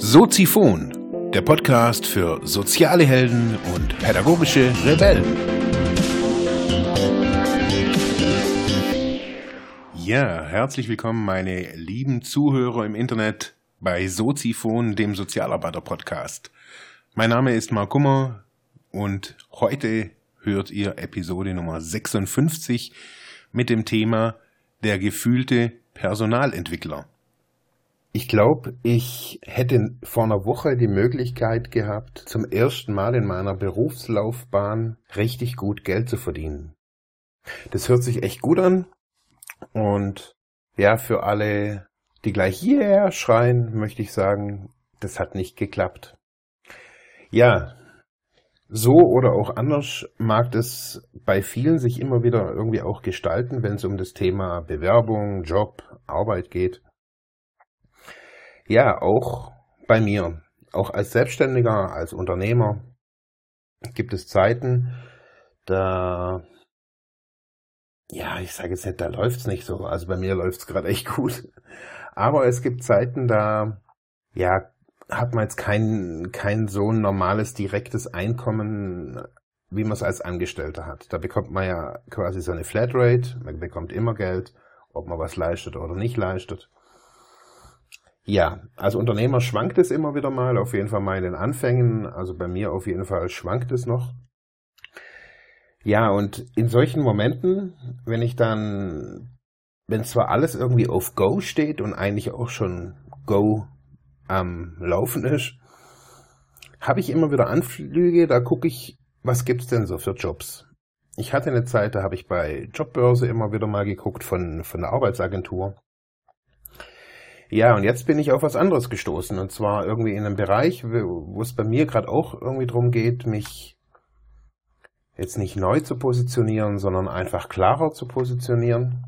Soziphon, der Podcast für soziale Helden und pädagogische Rebellen. Ja, herzlich willkommen, meine lieben Zuhörer im Internet bei Soziphon, dem Sozialarbeiter-Podcast. Mein Name ist Mark Kummer und heute hört ihr Episode Nummer 56 mit dem Thema der gefühlte Personalentwickler. Ich glaube, ich hätte vor einer Woche die Möglichkeit gehabt, zum ersten Mal in meiner Berufslaufbahn richtig gut Geld zu verdienen. Das hört sich echt gut an. Und ja, für alle, die gleich hierher schreien, möchte ich sagen, das hat nicht geklappt. Ja, so oder auch anders mag es bei vielen sich immer wieder irgendwie auch gestalten, wenn es um das Thema Bewerbung, Job, Arbeit geht. Ja, auch bei mir, auch als Selbstständiger, als Unternehmer gibt es Zeiten, da, ja, ich sage jetzt nicht, da läuft's nicht so. Also bei mir läuft's gerade echt gut. Aber es gibt Zeiten, da, ja, hat man jetzt kein, kein so normales, direktes Einkommen, wie man es als Angestellter hat. Da bekommt man ja quasi so eine Flatrate, man bekommt immer Geld, ob man was leistet oder nicht leistet. Ja, als Unternehmer schwankt es immer wieder mal, auf jeden Fall mal in den Anfängen, also bei mir auf jeden Fall schwankt es noch. Ja, und in solchen Momenten, wenn ich dann, wenn zwar alles irgendwie auf Go steht und eigentlich auch schon Go am Laufen ist, habe ich immer wieder Anflüge, da gucke ich, was gibt's denn so für Jobs. Ich hatte eine Zeit, da habe ich bei Jobbörse immer wieder mal geguckt von, von der Arbeitsagentur. Ja, und jetzt bin ich auf was anderes gestoßen. Und zwar irgendwie in einem Bereich, wo es bei mir gerade auch irgendwie darum geht, mich jetzt nicht neu zu positionieren, sondern einfach klarer zu positionieren.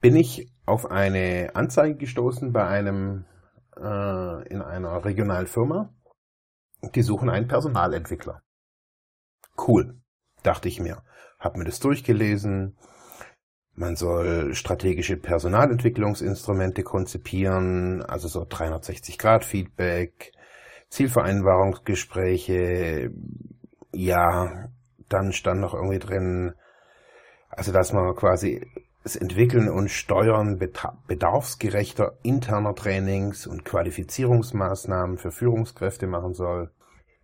Bin ich auf eine Anzeige gestoßen bei einem äh, in einer regionalen Firma. Die suchen einen Personalentwickler. Cool, dachte ich mir. Hab mir das durchgelesen, man soll strategische Personalentwicklungsinstrumente konzipieren, also so 360-Grad-Feedback, Zielvereinbarungsgespräche, ja, dann stand noch irgendwie drin, also dass man quasi das Entwickeln und Steuern bedarfsgerechter interner Trainings und Qualifizierungsmaßnahmen für Führungskräfte machen soll.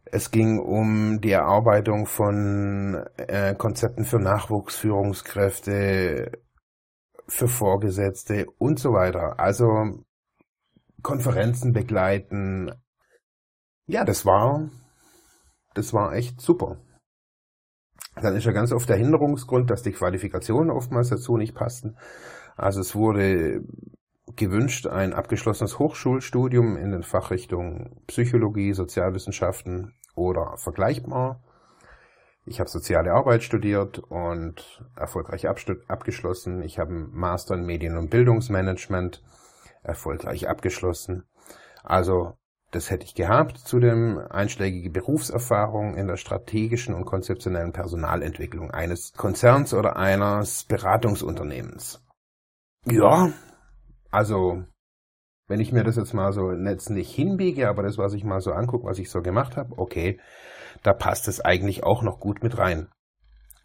Es ging um die Erarbeitung von äh, Konzepten für Nachwuchsführungskräfte, für Vorgesetzte und so weiter. Also Konferenzen begleiten. Ja, das war, das war echt super. Dann ist ja ganz oft der Hinderungsgrund, dass die Qualifikationen oftmals dazu nicht passten. Also es wurde gewünscht ein abgeschlossenes Hochschulstudium in den Fachrichtungen Psychologie, Sozialwissenschaften oder vergleichbar. Ich habe soziale Arbeit studiert und erfolgreich abgeschlossen. Ich habe einen Master in Medien- und Bildungsmanagement erfolgreich abgeschlossen. Also das hätte ich gehabt. Zudem einschlägige Berufserfahrung in der strategischen und konzeptionellen Personalentwicklung eines Konzerns oder eines Beratungsunternehmens. Ja, also wenn ich mir das jetzt mal so jetzt nicht hinbiege, aber das, was ich mal so angucke, was ich so gemacht habe, okay, da passt es eigentlich auch noch gut mit rein.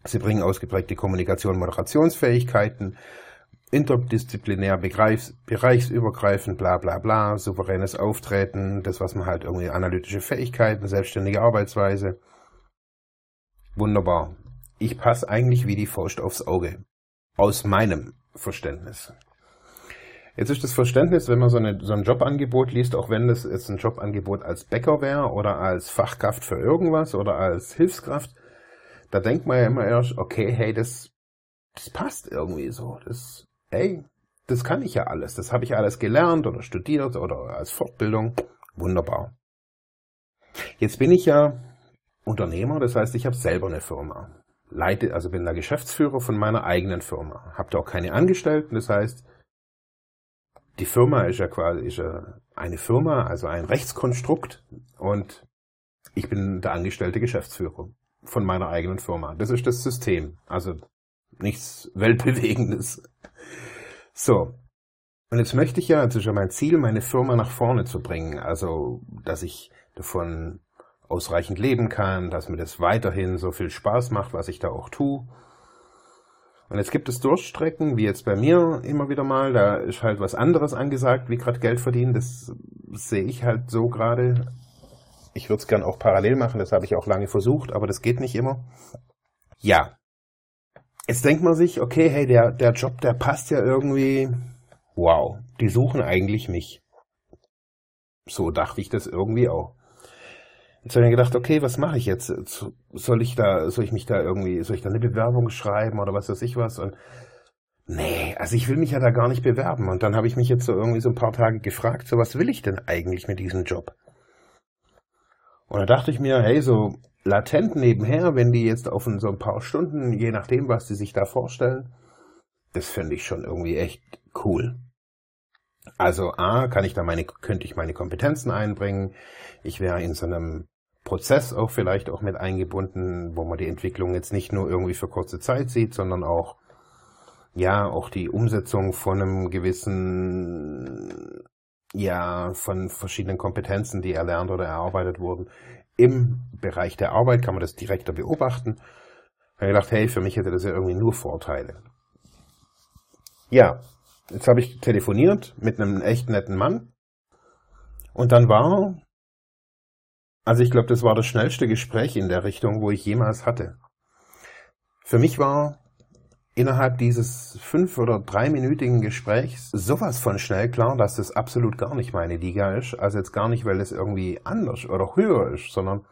Sie bringen ausgeprägte Kommunikation, Moderationsfähigkeiten, interdisziplinär, begreifs, bereichsübergreifend, bla bla bla, souveränes Auftreten, das, was man halt irgendwie analytische Fähigkeiten, selbstständige Arbeitsweise. Wunderbar. Ich passe eigentlich wie die Faust aufs Auge. Aus meinem Verständnis. Jetzt ist das Verständnis, wenn man so, eine, so ein Jobangebot liest, auch wenn das jetzt ein Jobangebot als Bäcker wäre oder als Fachkraft für irgendwas oder als Hilfskraft, da denkt man ja immer erst, okay, hey, das, das passt irgendwie so. Das, hey, das kann ich ja alles. Das habe ich alles gelernt oder studiert oder als Fortbildung. Wunderbar. Jetzt bin ich ja Unternehmer, das heißt, ich habe selber eine Firma. Leite, also bin der Geschäftsführer von meiner eigenen Firma. Habe da auch keine Angestellten, das heißt, die Firma ist ja quasi ist ja eine Firma, also ein Rechtskonstrukt und ich bin der angestellte Geschäftsführer von meiner eigenen Firma. Das ist das System. Also nichts Weltbewegendes. So. Und jetzt möchte ich ja, ist ja mein Ziel, meine Firma nach vorne zu bringen. Also, dass ich davon ausreichend leben kann, dass mir das weiterhin so viel Spaß macht, was ich da auch tue. Und jetzt gibt es Durchstrecken, wie jetzt bei mir immer wieder mal, da ist halt was anderes angesagt, wie gerade Geld verdienen. Das sehe ich halt so gerade. Ich würde es gern auch parallel machen, das habe ich auch lange versucht, aber das geht nicht immer. Ja. Jetzt denkt man sich, okay, hey, der, der Job, der passt ja irgendwie. Wow, die suchen eigentlich mich. So dachte ich das irgendwie auch. Jetzt habe ich mir gedacht, okay, was mache ich jetzt? Soll ich da, soll ich mich da irgendwie, soll ich da eine Bewerbung schreiben oder was weiß ich was? Und nee, also ich will mich ja da gar nicht bewerben. Und dann habe ich mich jetzt so irgendwie so ein paar Tage gefragt, so was will ich denn eigentlich mit diesem Job? Und da dachte ich mir, hey, so latent nebenher, wenn die jetzt auf so ein paar Stunden, je nachdem, was sie sich da vorstellen, das finde ich schon irgendwie echt cool. Also A, kann ich da meine, könnte ich meine Kompetenzen einbringen. Ich wäre in so einem Prozess auch vielleicht auch mit eingebunden, wo man die Entwicklung jetzt nicht nur irgendwie für kurze Zeit sieht, sondern auch, ja, auch die Umsetzung von einem gewissen, ja, von verschiedenen Kompetenzen, die erlernt oder erarbeitet wurden. Im Bereich der Arbeit kann man das direkter beobachten. Ich habe gedacht, hey, für mich hätte das ja irgendwie nur Vorteile. Ja, jetzt habe ich telefoniert mit einem echt netten Mann. Und dann war also ich glaube, das war das schnellste Gespräch in der Richtung, wo ich jemals hatte. Für mich war innerhalb dieses fünf- oder dreiminütigen Gesprächs sowas von schnell klar, dass das absolut gar nicht meine Liga ist. Also jetzt gar nicht, weil es irgendwie anders oder höher ist, sondern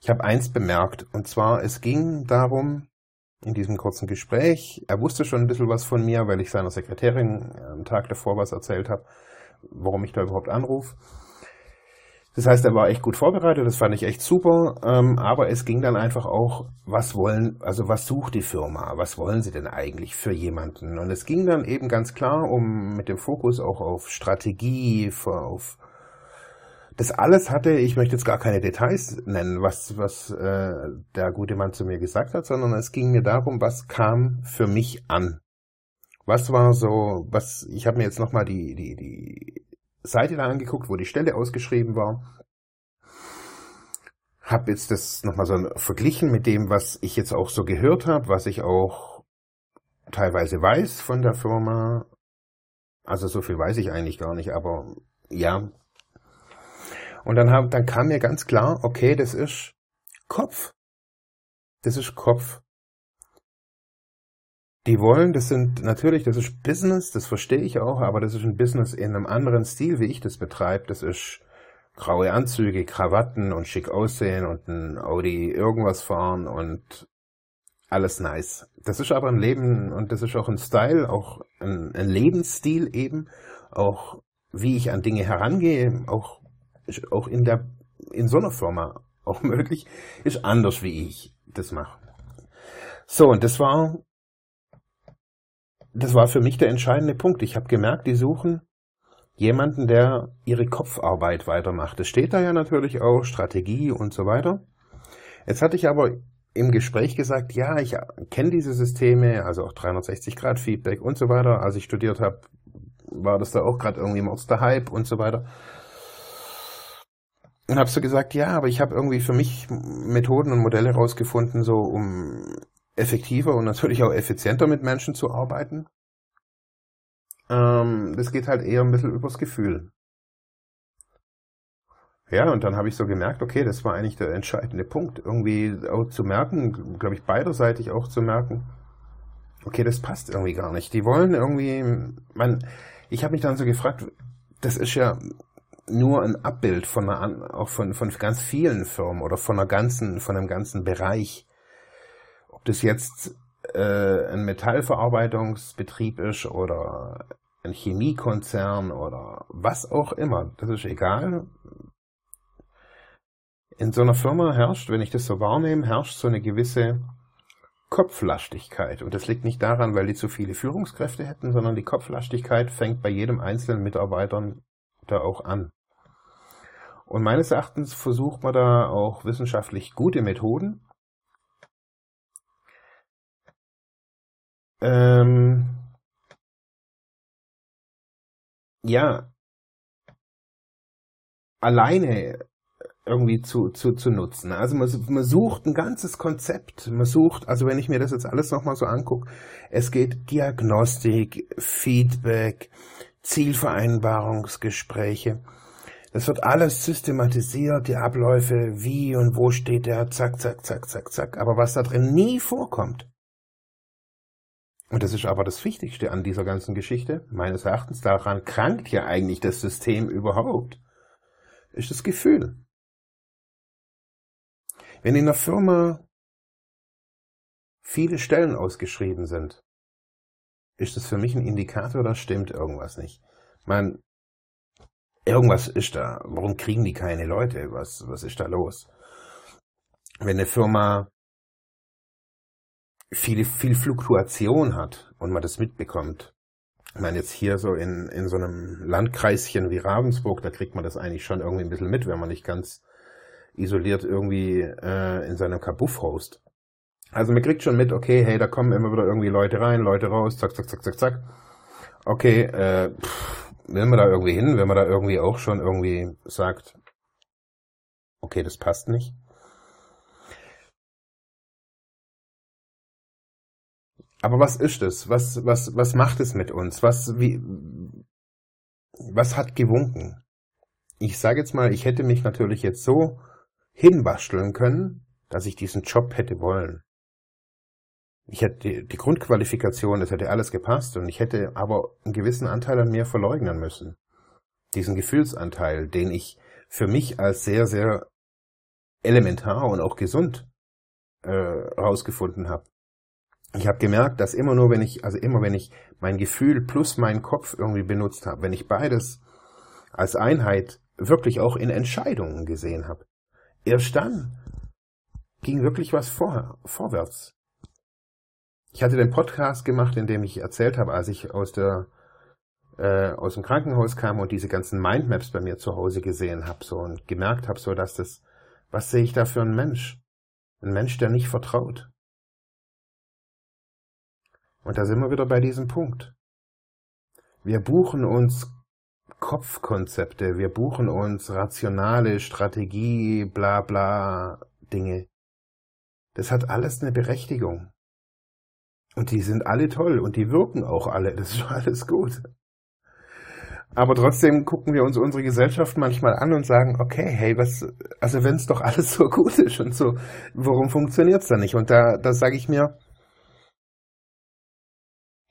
ich habe eins bemerkt. Und zwar, es ging darum, in diesem kurzen Gespräch, er wusste schon ein bisschen was von mir, weil ich seiner Sekretärin am Tag davor was erzählt habe, warum ich da überhaupt anrufe. Das heißt, er war echt gut vorbereitet, das fand ich echt super. Ähm, aber es ging dann einfach auch, was wollen, also was sucht die Firma, was wollen sie denn eigentlich für jemanden? Und es ging dann eben ganz klar um mit dem Fokus auch auf Strategie, auf das alles hatte, ich möchte jetzt gar keine Details nennen, was, was äh, der gute Mann zu mir gesagt hat, sondern es ging mir darum, was kam für mich an. Was war so, was, ich habe mir jetzt nochmal die, die, die Seite da angeguckt, wo die Stelle ausgeschrieben war. Hab jetzt das nochmal so verglichen mit dem, was ich jetzt auch so gehört habe, was ich auch teilweise weiß von der Firma. Also so viel weiß ich eigentlich gar nicht, aber ja. Und dann, hab, dann kam mir ganz klar, okay, das ist Kopf. Das ist Kopf. Die wollen, das sind natürlich, das ist Business, das verstehe ich auch, aber das ist ein Business in einem anderen Stil, wie ich das betreibe. Das ist graue Anzüge, Krawatten und schick aussehen und ein Audi irgendwas fahren und alles nice. Das ist aber ein Leben und das ist auch ein Style, auch ein, ein Lebensstil eben, auch wie ich an Dinge herangehe, auch, auch in der, in so einer Firma auch möglich, ist anders, wie ich das mache. So, und das war das war für mich der entscheidende Punkt. Ich habe gemerkt, die suchen jemanden, der ihre Kopfarbeit weitermacht. Es steht da ja natürlich auch Strategie und so weiter. Jetzt hatte ich aber im Gespräch gesagt, ja, ich kenne diese Systeme, also auch 360 Grad Feedback und so weiter. Als ich studiert habe, war das da auch gerade irgendwie Monster Hype und so weiter. Und habe so gesagt, ja, aber ich habe irgendwie für mich Methoden und Modelle rausgefunden, so um effektiver und natürlich auch effizienter mit Menschen zu arbeiten. Ähm, das geht halt eher ein bisschen übers Gefühl. Ja, und dann habe ich so gemerkt, okay, das war eigentlich der entscheidende Punkt. Irgendwie auch zu merken, glaube ich, beiderseitig auch zu merken, okay, das passt irgendwie gar nicht. Die wollen irgendwie, man, ich habe mich dann so gefragt, das ist ja nur ein Abbild von einer, auch von, von ganz vielen Firmen oder von einer ganzen, von einem ganzen Bereich das jetzt äh, ein Metallverarbeitungsbetrieb ist oder ein Chemiekonzern oder was auch immer, das ist egal. In so einer Firma herrscht, wenn ich das so wahrnehme, herrscht so eine gewisse Kopflastigkeit. Und das liegt nicht daran, weil die zu viele Führungskräfte hätten, sondern die Kopflastigkeit fängt bei jedem einzelnen Mitarbeiter da auch an. Und meines Erachtens versucht man da auch wissenschaftlich gute Methoden, ähm, ja, alleine irgendwie zu, zu, zu nutzen. Also man, man sucht ein ganzes Konzept. Man sucht, also wenn ich mir das jetzt alles nochmal so angucke, es geht Diagnostik, Feedback, Zielvereinbarungsgespräche. Das wird alles systematisiert, die Abläufe, wie und wo steht der, zack, zack, zack, zack, zack. Aber was da drin nie vorkommt, und das ist aber das Wichtigste an dieser ganzen Geschichte, meines Erachtens, daran krankt ja eigentlich das System überhaupt, ist das Gefühl. Wenn in der Firma viele Stellen ausgeschrieben sind, ist das für mich ein Indikator, da stimmt irgendwas nicht. Man, irgendwas ist da. Warum kriegen die keine Leute? Was, was ist da los? Wenn eine Firma viel, viel Fluktuation hat und man das mitbekommt. Ich meine, jetzt hier so in, in so einem Landkreischen wie Ravensburg, da kriegt man das eigentlich schon irgendwie ein bisschen mit, wenn man nicht ganz isoliert irgendwie äh, in seinem Kabuff host. Also man kriegt schon mit, okay, hey, da kommen immer wieder irgendwie Leute rein, Leute raus, zack, zack, zack, zack, zack. Okay, äh, pff, will man da irgendwie hin, wenn man da irgendwie auch schon irgendwie sagt, okay, das passt nicht. Aber was ist es? Was, was, was macht es mit uns? Was, wie, was hat gewunken? Ich sage jetzt mal, ich hätte mich natürlich jetzt so hinbasteln können, dass ich diesen Job hätte wollen. Ich hätte die, die Grundqualifikation, das hätte alles gepasst und ich hätte aber einen gewissen Anteil an mir verleugnen müssen. Diesen Gefühlsanteil, den ich für mich als sehr, sehr elementar und auch gesund äh, rausgefunden habe ich habe gemerkt, dass immer nur, wenn ich, also immer wenn ich mein Gefühl plus meinen Kopf irgendwie benutzt habe, wenn ich beides als Einheit wirklich auch in Entscheidungen gesehen habe, erst dann ging wirklich was vor, vorwärts. Ich hatte den Podcast gemacht, in dem ich erzählt habe, als ich aus der äh, aus dem Krankenhaus kam und diese ganzen Mindmaps bei mir zu Hause gesehen habe, so und gemerkt habe, so dass das, was sehe ich da für einen Mensch? Ein Mensch, der nicht vertraut, und da sind wir wieder bei diesem Punkt. Wir buchen uns Kopfkonzepte, wir buchen uns rationale Strategie, bla bla Dinge. Das hat alles eine Berechtigung. Und die sind alle toll und die wirken auch alle, das ist alles gut. Aber trotzdem gucken wir uns unsere Gesellschaft manchmal an und sagen, okay, hey, was, also wenn es doch alles so gut ist und so, warum funktioniert es dann nicht? Und da, da sage ich mir,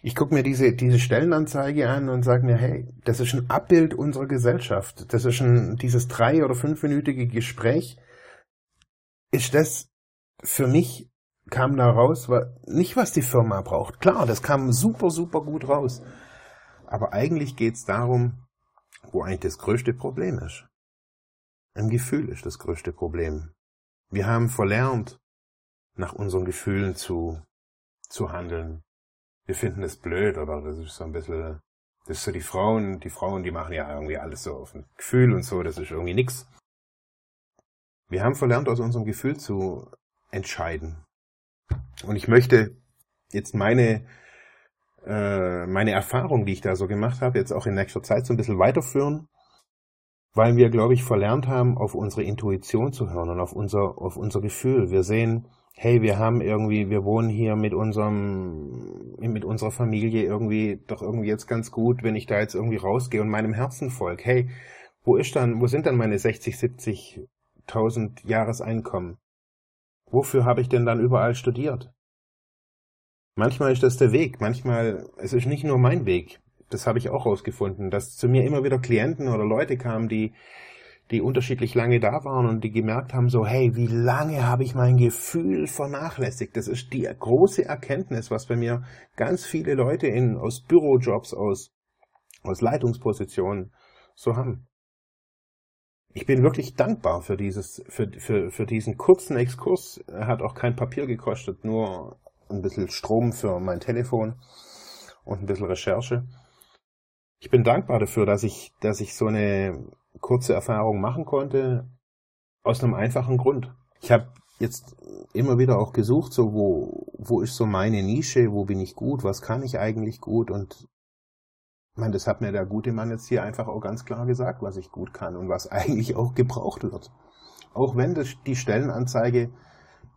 ich gucke mir diese, diese Stellenanzeige an und sage mir, hey, das ist ein Abbild unserer Gesellschaft. Das ist ein, dieses drei- oder fünfminütige Gespräch. Ist das für mich kam da raus, nicht was die Firma braucht. Klar, das kam super, super gut raus. Aber eigentlich geht's darum, wo eigentlich das größte Problem ist. Ein Gefühl ist das größte Problem. Wir haben verlernt, nach unseren Gefühlen zu, zu handeln wir finden es blöd oder das ist so ein bisschen, das ist so die Frauen, die Frauen, die machen ja irgendwie alles so auf ein Gefühl und so, das ist irgendwie nix. Wir haben verlernt, aus unserem Gefühl zu entscheiden. Und ich möchte jetzt meine, äh, meine Erfahrung, die ich da so gemacht habe, jetzt auch in nächster Zeit so ein bisschen weiterführen, weil wir, glaube ich, verlernt haben, auf unsere Intuition zu hören und auf unser, auf unser Gefühl. Wir sehen, hey, wir haben irgendwie, wir wohnen hier mit unserem, mit unserer Familie irgendwie doch irgendwie jetzt ganz gut, wenn ich da jetzt irgendwie rausgehe und meinem Herzen folge. Hey, wo ist dann, wo sind dann meine 60, 70.000 Jahreseinkommen? Wofür habe ich denn dann überall studiert? Manchmal ist das der Weg, manchmal, es ist nicht nur mein Weg. Das habe ich auch rausgefunden, dass zu mir immer wieder Klienten oder Leute kamen, die, die unterschiedlich lange da waren und die gemerkt haben, so, hey, wie lange habe ich mein Gefühl vernachlässigt? Das ist die große Erkenntnis, was bei mir ganz viele Leute in, aus Bürojobs, aus, aus Leitungspositionen so haben. Ich bin wirklich dankbar für dieses, für, für, für diesen kurzen Exkurs. Er hat auch kein Papier gekostet, nur ein bisschen Strom für mein Telefon und ein bisschen Recherche. Ich bin dankbar dafür, dass ich, dass ich so eine kurze Erfahrung machen konnte, aus einem einfachen Grund. Ich habe jetzt immer wieder auch gesucht, so wo, wo ist so meine Nische, wo bin ich gut, was kann ich eigentlich gut und meine, das hat mir der gute Mann jetzt hier einfach auch ganz klar gesagt, was ich gut kann und was eigentlich auch gebraucht wird. Auch wenn das, die Stellenanzeige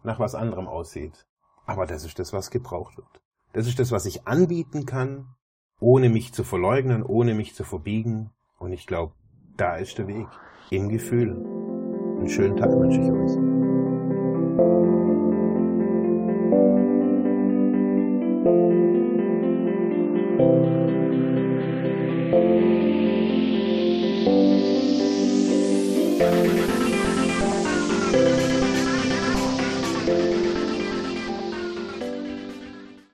nach was anderem aussieht. Aber das ist das, was gebraucht wird. Das ist das, was ich anbieten kann, ohne mich zu verleugnen, ohne mich zu verbiegen. Und ich glaube, da ist der Weg. Im Gefühl. Einen schönen Tag wünsche ich euch.